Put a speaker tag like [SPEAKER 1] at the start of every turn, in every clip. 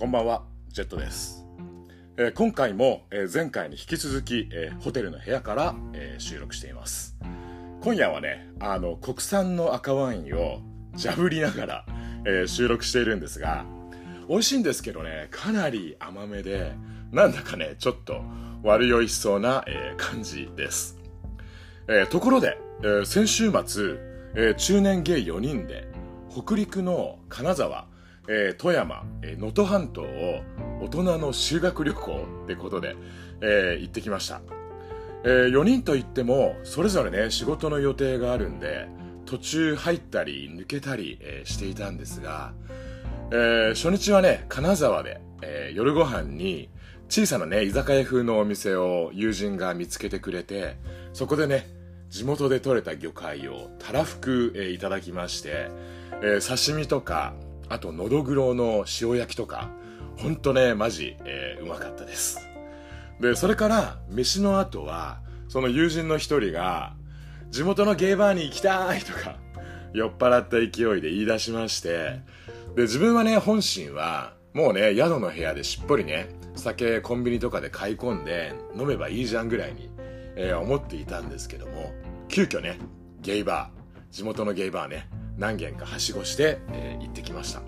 [SPEAKER 1] こんばんは、ジェットです。えー今回も、えー前回に引き続き、えーホテルの部屋から、え収録しています。今夜はね、あの、国産の赤ワインをジャブりながら、え収録しているんですが、美味しいんですけどね、かなり甘めで、なんだかね、ちょっと悪酔いしそうな、え感じです。えところで、え先週末、え中年ゲイ4人で北陸の金沢、えー富山えー能登、半島を大人の修学旅行ってことで、えー行ってきました、え4人といってもそれぞれね仕事の予定があるんで途中入ったり抜けたり、えーしていたんですが、えー初日はね金沢で、えー夜ご飯に小さなね居酒屋風のお店を友人が見つけてくれてそこでね地元で採れた魚介をたらふく、えーいただきまして、えー刺身とかあとのどぐろの塩焼きとかほんとねマジ、えーうまかったです。でそれから飯の後はその友人の一人が地元のゲイバーに行きたいとか酔っ払った勢いで言い出しましてで自分はね本心はもうね宿の部屋でしっぽりね酒コンビニとかで買い込んで飲めばいいじゃんぐらいに、えー思っていたんですけども急遽ねゲイバー地元のゲイバーね何軒かはしごして、えー行ってきました。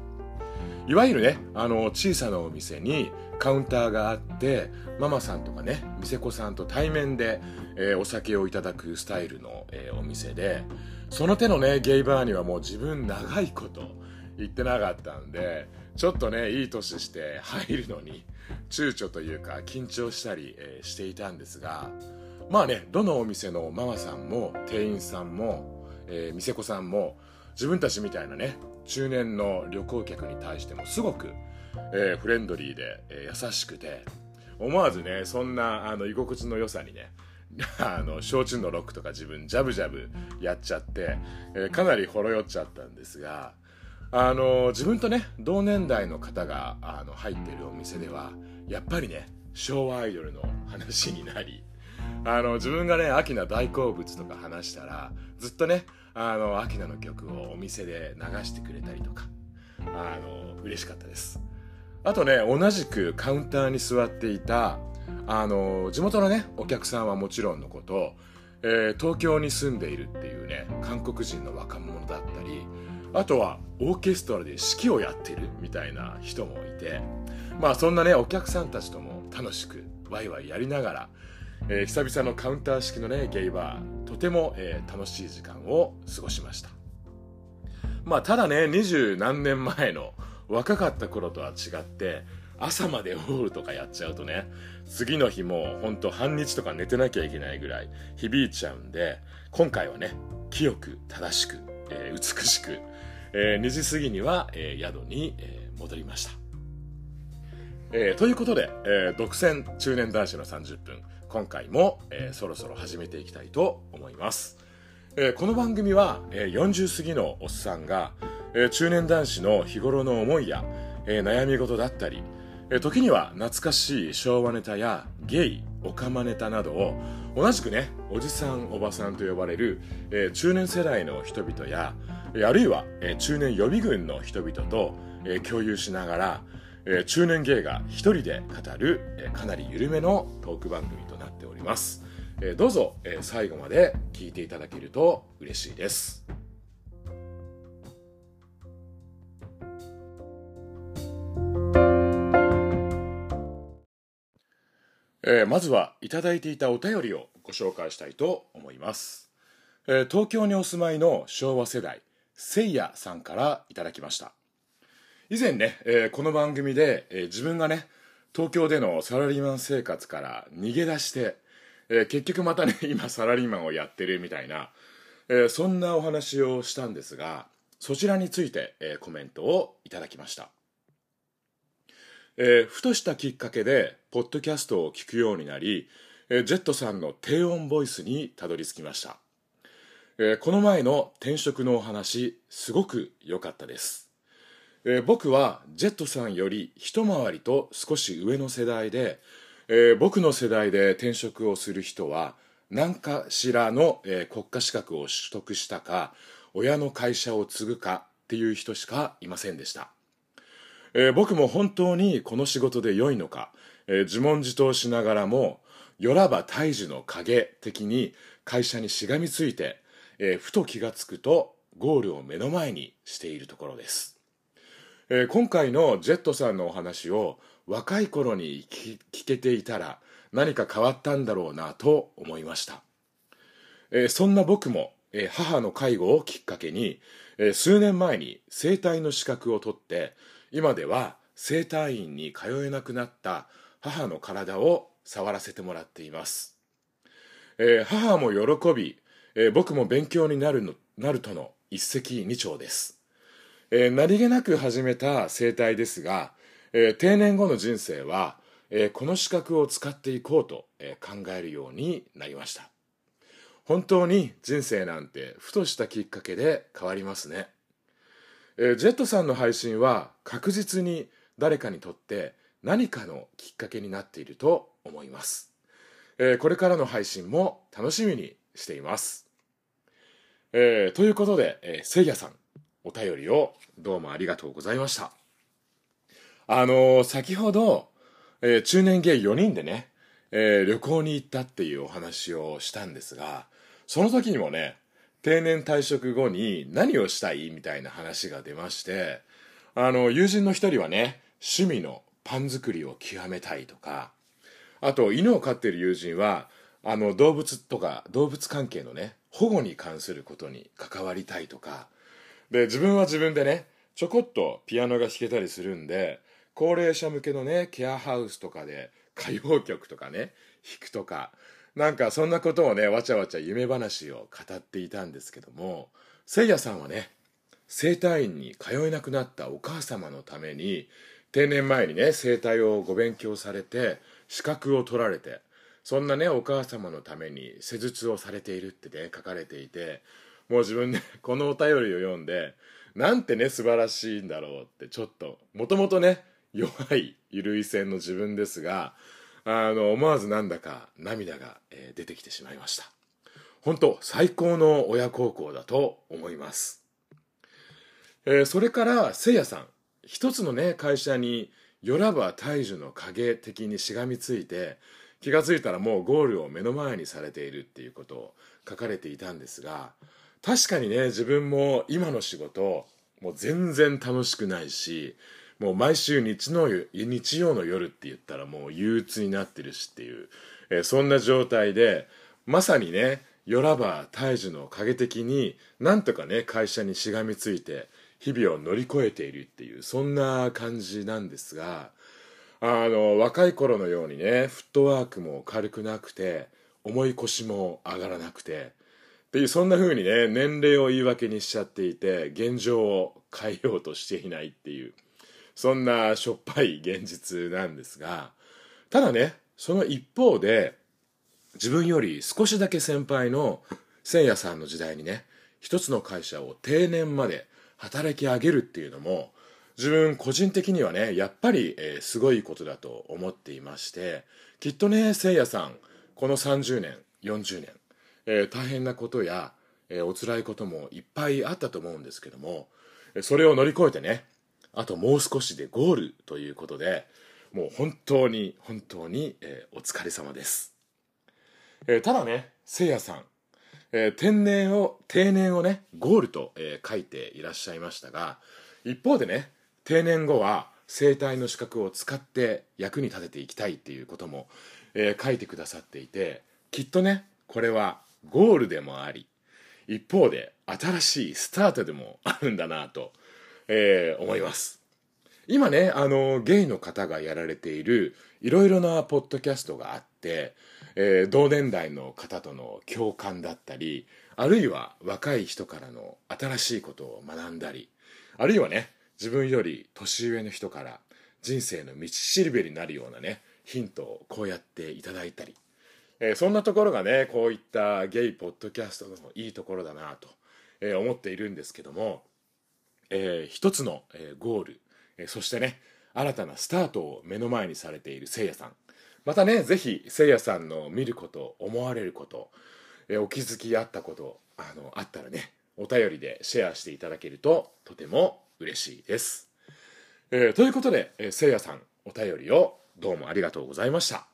[SPEAKER 1] いわゆるねあの小さなお店にカウンターがあってママさんとかね店子さんと対面で、えーお酒をいただくスタイルの、えーお店でその手のねゲイバーにはもう自分長いこと行ってなかったんでちょっとねいい年して入るのに躊躇というか緊張したり、えーしていたんですがまあねどのお店のママさんも店員さんも、えー店子さんも自分たちみたいなね中年の旅行客に対してもすごく、えーフレンドリーで、えー優しくて思わずねそんなあの居心地の良さにね あの焼酎のロックとか自分ジャブジャブやっちゃって、えーかなりほろ酔っちゃったんですがあの自分とね同年代の方があの入っているお店ではやっぱりね昭和アイドルの話になりあの自分がねアキナ大好物とか話したらずっとねあのアキナの曲をお店で流してくれたりとか。あの嬉しかったです。あとね同じくカウンターに座っていたあの地元のねお客さんはもちろんのこと、えー東京に住んでいるっていうね韓国人の若者だったりあとはオーケストラで指揮をやってるみたいな人もいてまあそんなねお客さんたちとも楽しくワイワイやりながら、えー久々のカウンター式のねゲイバー。とても、えー楽しい時間を過ごしました。まあただね二十何年前の若かった頃とは違って朝までオールとかやっちゃうとね次の日もうほんと半日とか寝てなきゃいけないぐらい響いちゃうんで今回はね清く正しく、えー美しく、えー2時過ぎには、えー宿に、えー戻りました。えーということで、えー独占中年男子の30分。今回も、えーそろそろ始めていきたいと思います、えーこの番組は、えー40過ぎのおっさんが、えー中年男子の日頃の思いや、えー悩み事だったり、えー時には懐かしい昭和ネタやゲイオカマネタなどを同じくねおじさんおばさんと呼ばれる、えー中年世代の人々やえあるいは、えー中年予備軍の人々と、えー共有しながら、えー中年芸が一人で語る、えーかなり緩めのトーク番組ております、えーどうぞ、えー最後まで聞いていただけると嬉しいです。えーまずはいただいていたお便りをご紹介したいと思います、えー東京にお住まいの昭和世代せいやさんからいただきました。以前ね、えーこの番組で、えー自分がね東京でのサラリーマン生活から逃げ出して、えー結局またね 今サラリーマンをやってるみたいな、えーそんなお話をしたんですがそちらについて、えーコメントをいただきました。えふとしたきっかけでポッドキャストを聞くようになり、えジェットさんの低音ボイスにたどり着きました、えこの前の転職のお話すごく良かったです、え僕はジェットさんより一回りと少し上の世代で、えー僕の世代で転職をする人は何かしらの、えー国家資格を取得したか親の会社を継ぐかっていう人しかいませんでしたえー、僕も本当にこの仕事で良いのか、えー、自問自答しながらも、よらば大樹の影的に会社にしがみついて、えー、ふと気がつくとゴールを目の前にしているところです。えー、今回のジェットさんのお話を若い頃に聞けていたら何か変わったんだろうなと思いました。えー、そんな僕も、えー、母の介護をきっかけに、えー、数年前に整体の資格を取って今では整体院に通えなくなった母の体を触らせてもらっています、えー、母も喜び、えー、僕も勉強になるのなるとの一石二鳥です、えー、何気なく始めた整体ですが、えー、定年後の人生は、えー、この資格を使っていこうと、えー、考えるようになりました。本当に人生なんてふとしたきっかけで変わりますね。えー、ジェットさんの配信は確実に誰かにとって何かのきっかけになっていると思います、えー、これからの配信も楽しみにしています、えー、ということで、えー、せいやさんお便りをどうもありがとうございました。あの先ほど、え中年芸4人でね、え旅行に行ったっていうお話をしたんですがその時にもね定年退職後に何をしたいみたいな話が出ましてあの友人の一人はね趣味のパン作りを極めたいとかあと犬を飼ってる友人はあの動物とか動物関係のね保護に関することに関わりたいとかで自分は自分でねちょこっとピアノが弾けたりするんで高齢者向けのねケアハウスとかで歌謡曲とかね弾くとかなんかそんなことをねわちゃわちゃ夢話を語っていたんですけどもせいやさんはね整体院に通えなくなったお母様のために定年前にね整体をご勉強されて資格を取られてそんなねお母様のために施術をされているってね書かれていてもう自分ねこのお便りを読んでなんてね素晴らしいんだろうってちょっともともとね 弱いゆるい線の自分ですがあの思わずなんだか涙が、出てきてしまいました。本当最高の親孝行だと思います、えー、それからせいやさん。一つのね会社によらば大樹の影的にしがみついて気が付いたらもうゴールを目の前にされているっていうことを書かれていたんですが確かにね自分も今の仕事もう全然楽しくないしもう毎週日の日曜の夜って言ったらもう憂鬱になってるしっていう、えー、そんな状態でまさにねよらば大樹の影的になんとかね会社にしがみついて日々を乗り越えているっていうそんな感じなんですがあの若い頃のようにねフットワークも軽くなくて重い腰も上がらなくてっていうそんな風にね年齢を言い訳にしちゃっていて現状を変えようとしていないっていう。そんなしょっぱい現実なんですがただねその一方で自分より少しだけ先輩の千夜さんの時代にね一つの会社を定年まで働き上げるっていうのも自分個人的にはねやっぱり、え、すごいことだと思っていましてきっとねせいやさんこの30年40年、えー、大変なことや、えー、お辛いこともいっぱいあったと思うんですけどもそれを乗り越えてねあともう少しでゴールということでもう本当に本当に、えー、お疲れ様です、えー、ただねせいやさん、えー、天然を定年をねゴールと、え、書いていらっしゃいましたが一方でね定年後は生体の資格を使って役に立てていきたいっていうことも、え、書いてくださっていてきっとねこれはゴールでもあり一方で新しいスタートでもあるんだなとえー、思います。今ねあのゲイの方がやられているいろいろなポッドキャストがあって、えー、同年代の方との共感だったりあるいは若い人からの新しいことを学んだりあるいはね自分より年上の人から人生の道しるべになるようなねヒントをこうやっていただいたり、えー、そんなところがねこういったゲイポッドキャストのいいところだなと、えー、思っているんですけどもえー、一つの、えー、ゴール、えー、そしてね新たなスタートを目の前にされているせいやさん。またね是非せいやさんの見ること思われること、えお気づきあったことあのあったらねお便りでシェアしていただけるととても嬉しいです、え、ということで、えー、せいやさんお便りをどうもありがとうございました。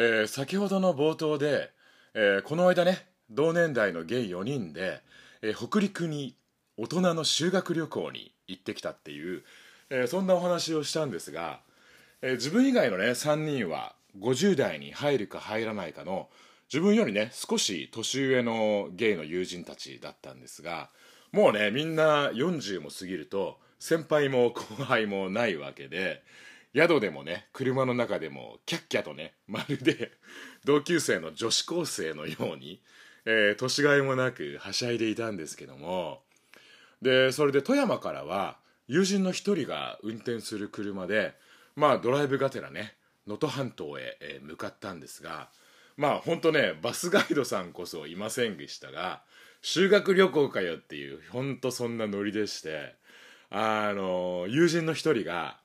[SPEAKER 1] えー、先ほどの冒頭で、えー、この間ね同年代のゲイ4人で、えー、北陸に大人の修学旅行に行ってきたっていう、えそんなお話をしたんですが、え自分以外のね3人は50代に入るか入らないかの自分よりね少し年上のゲイの友人たちだったんですがもうねみんな40も過ぎると先輩も後輩もないわけで宿でもね車の中でもキャッキャとねまるで同級生の女子高生のように、えー、年がいもなくはしゃいでいたんですけども。でそれで富山からは友人の一人が運転する車でまあドライブがてらね能登半島へ、えー、向かったんですがまあ本当ねバスガイドさんこそいませんでしたが修学旅行かよっていう本当そんなノリでしてあの友人の一人が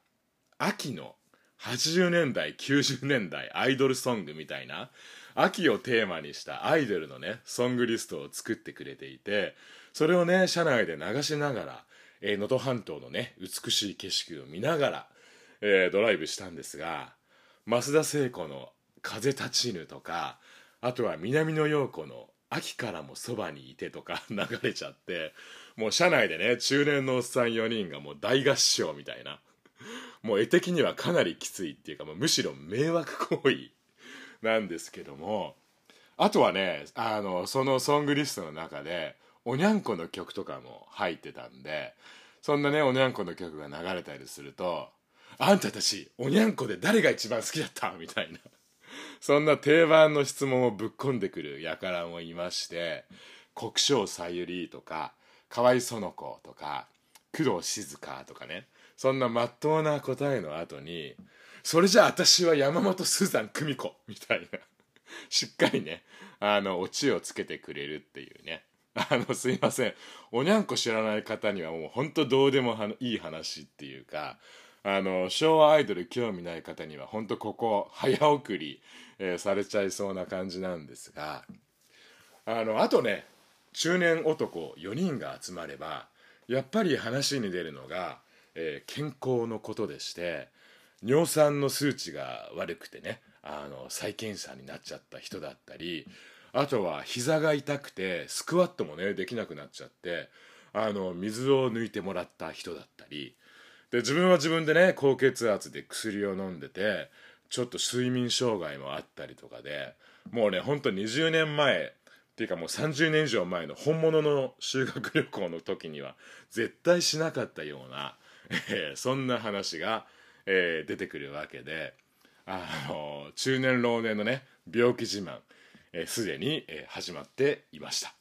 [SPEAKER 1] 秋の80年代90年代アイドルソングみたいな秋をテーマにしたアイドルのねソングリストを作ってくれていてそれをね車内で流しながら能登、えー、半島のね美しい景色を見ながら、えー、ドライブしたんですが増田聖子の「風立ちぬ」とかあとは南野陽子の「秋からもそばにいて」とか 流れちゃってもう車内でね中年のおっさん4人がもう大合唱みたいな。もう絵的にはかなりきついっていうかもうむしろ迷惑行為なんですけども。あとはねあのそのソングリストの中でおにゃんこの曲とかも入ってたんでそんなねおにゃんこの曲が流れたりすると「あんたたちおにゃんこで誰が一番好きだった?」みたいな。そんな定番の質問をぶっ込んでくる輩もいまして「国生さゆり」とか「河合園子」とか「工藤静香」とかね。そんなまっとうな答えの後にそれじゃあ私は山本スーザン久美子みたいな。しっかりねあのオチをつけてくれるっていうね。あのすいません。おにゃんこ知らない方にはもうほんとどうでもいい話っていうかあの昭和アイドル興味ない方には本当ここ早送り、えー、されちゃいそうな感じなんですがあのあとね中年男4人が集まればやっぱり話に出るのがえー、健康のことでして尿酸の数値が悪くてねあの再検査になっちゃった人だったりあとは膝が痛くてスクワットもねできなくなっちゃってあの水を抜いてもらった人だったりで自分は自分でね高血圧で薬を飲んでてちょっと睡眠障害もあったりとかでもうねほんと20年前っていうかもう30年以上前の本物の修学旅行の時には絶対しなかったようなえー、そんな話が、えー、出てくるわけであの中年老年のね病気自慢すで、えー、に、えー、始まっていました。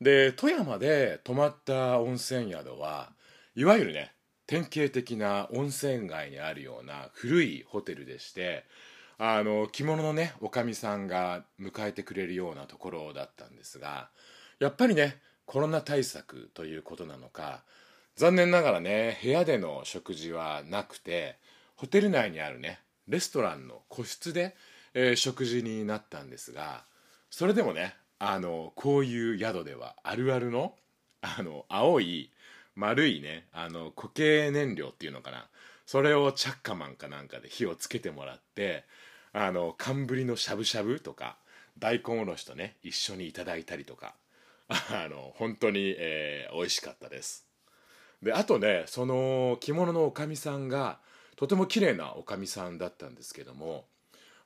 [SPEAKER 1] で富山で泊まった温泉宿はいわゆるね典型的な温泉街にあるような古いホテルでしてあの着物のねおかみさんが迎えてくれるようなところだったんですがやっぱりねコロナ対策ということなのか残念ながらね部屋での食事はなくてホテル内にあるねレストランの個室で、えー、食事になったんですがそれでもねあのこういう宿ではあるあるのあの青い丸いねあの固形燃料っていうのかなそれをチャッカマンかなんかで火をつけてもらってあの寒ぶりのしゃぶしゃぶとか大根おろしとね一緒にいただいたりとかあの本当に、えー、美味しかったです。であとねその着物のおかみさんがとても綺麗なおかみさんだったんですけども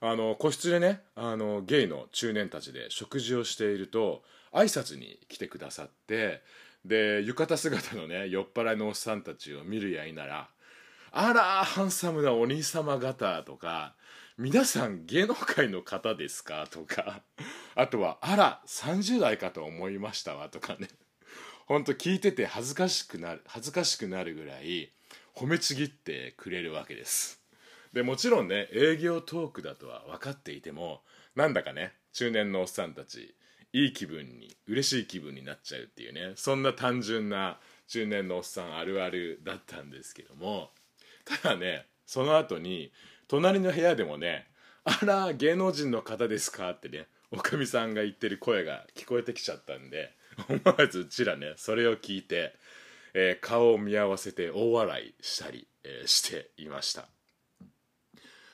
[SPEAKER 1] あの個室でねあのゲイの中年たちで食事をしていると挨拶に来てくださってで浴衣姿のね酔っ払いのおっさんたちを見るやいなら「あらハンサムなお兄様方」とか「皆さん芸能界の方ですか?」とかあとは「あら30代かと思いましたわ」とかね本当聞いてて恥ずかしくなる恥ずかしくなるぐらい褒めちぎってくれるわけですでもちろんね営業トークだとは分かっていてもなんだかね中年のおっさんたちいい気分に嬉しい気分になっちゃうっていうねそんな単純な中年のおっさんあるあるだったんですけどもただねその後に隣の部屋でもね「あら芸能人の方ですか?」ってねおかみさんが言ってる声が聞こえてきちゃったんで 思わずうちらねそれを聞いて、えー、顔を見合わせて大笑いしたり、えー、していました。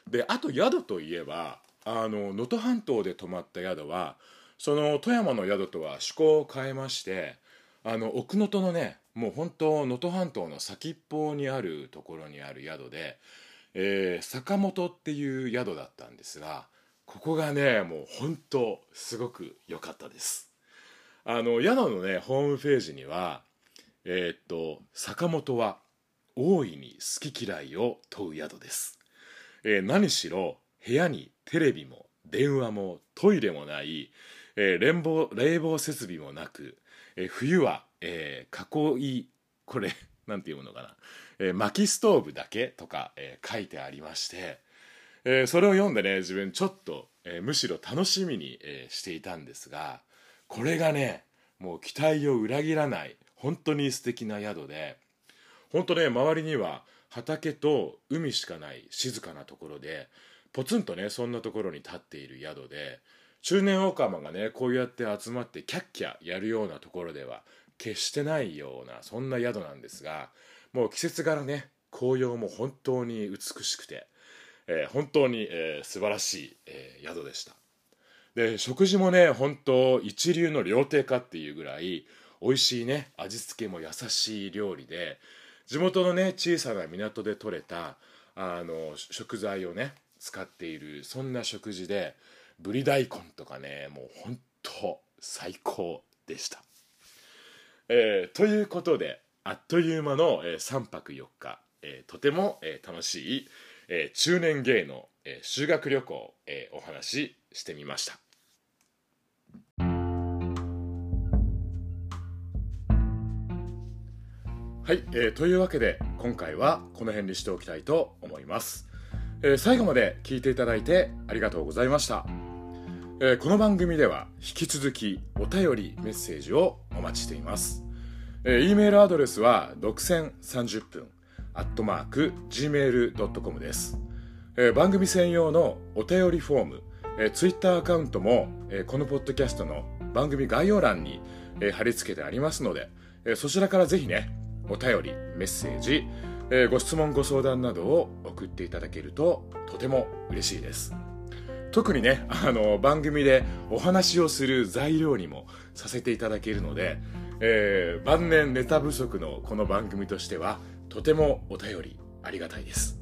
[SPEAKER 1] であと宿といえばあの能登半島で泊まった宿はその富山の宿とは趣向を変えましてあの奥能登のねもう本当能登半島の先っぽにあるところにある宿で、えー、坂本っていう宿だったんですがここがねもう本当すごく良かったです。あの宿のねホームページにはえー、っと坂本は大いに好き嫌いを問う宿です、えー、何しろ部屋にテレビも電話もトイレもない、えー、冷房冷房設備もなく、えー、冬は、えー、囲いこれなんていうのかな、え、薪ストーブだけとか、え、書いてありまして、えー、それを読んでね自分ちょっと、えー、むしろ楽しみに、えー、していたんですがこれがねもう期待を裏切らない本当に素敵な宿で本当ね周りには畑と海しかない静かなところでポツンとねそんなところに立っている宿で中年オカマがねこうやって集まってキャッキャやるようなところでは決してないようなそんな宿なんですがもう季節柄ね紅葉も本当に美しくて、えー、本当に、えー、素晴らしい、えー、宿でした。で食事もね本当一流の料亭かっていうぐらい美味しいね味付けも優しい料理で地元のね小さな港で採れたあの食材をね使っているそんな食事でぶり大根とかねもう本当最高でした、えー、ということであっという間の、えー、3泊4日、えー、とても、えー、楽しい、えー、中年芸の、えー、修学旅行、えー、お話ししてみました。はい、えー、というわけで今回はこの辺にしておきたいと思います。えー、最後まで聞いていただいてありがとうございました、えー、この番組では引き続きお便りメッセージをお待ちしています、えー、e メールアドレスは独占30分。アットマーク gmail.com です、えー、番組専用のお便りフォーム、えー、ツイッターアカウントも、えー、このポッドキャストの番組概要欄に、えー、貼り付けてありますので、えー、そちらからぜひねお便りメッセージえー、ご質問ご相談などを送っていただけるととても嬉しいです。特にねあの番組でお話をする材料にもさせていただけるので、えー、晩年ネタ不足のこの番組としてはとてもお便りありがたいです、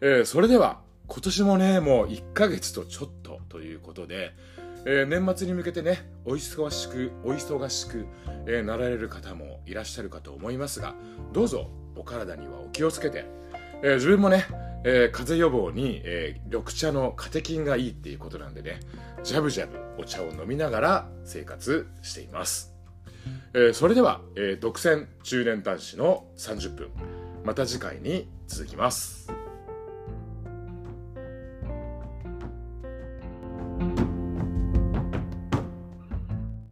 [SPEAKER 1] えー、それでは今年もねもう1ヶ月とちょっとということで、えー、年末に向けてねお忙しくお忙しく、えー、なられる方もいらっしゃるかと思いますがどうぞお体にはお気をつけて、えー、自分もね、えー、風邪予防に、えー、緑茶のカテキンがいいっていうことなんでねジャブジャブお茶を飲みながら生活しています、えー、それでは、えー、独占中年男子の30分。また次回に続きます。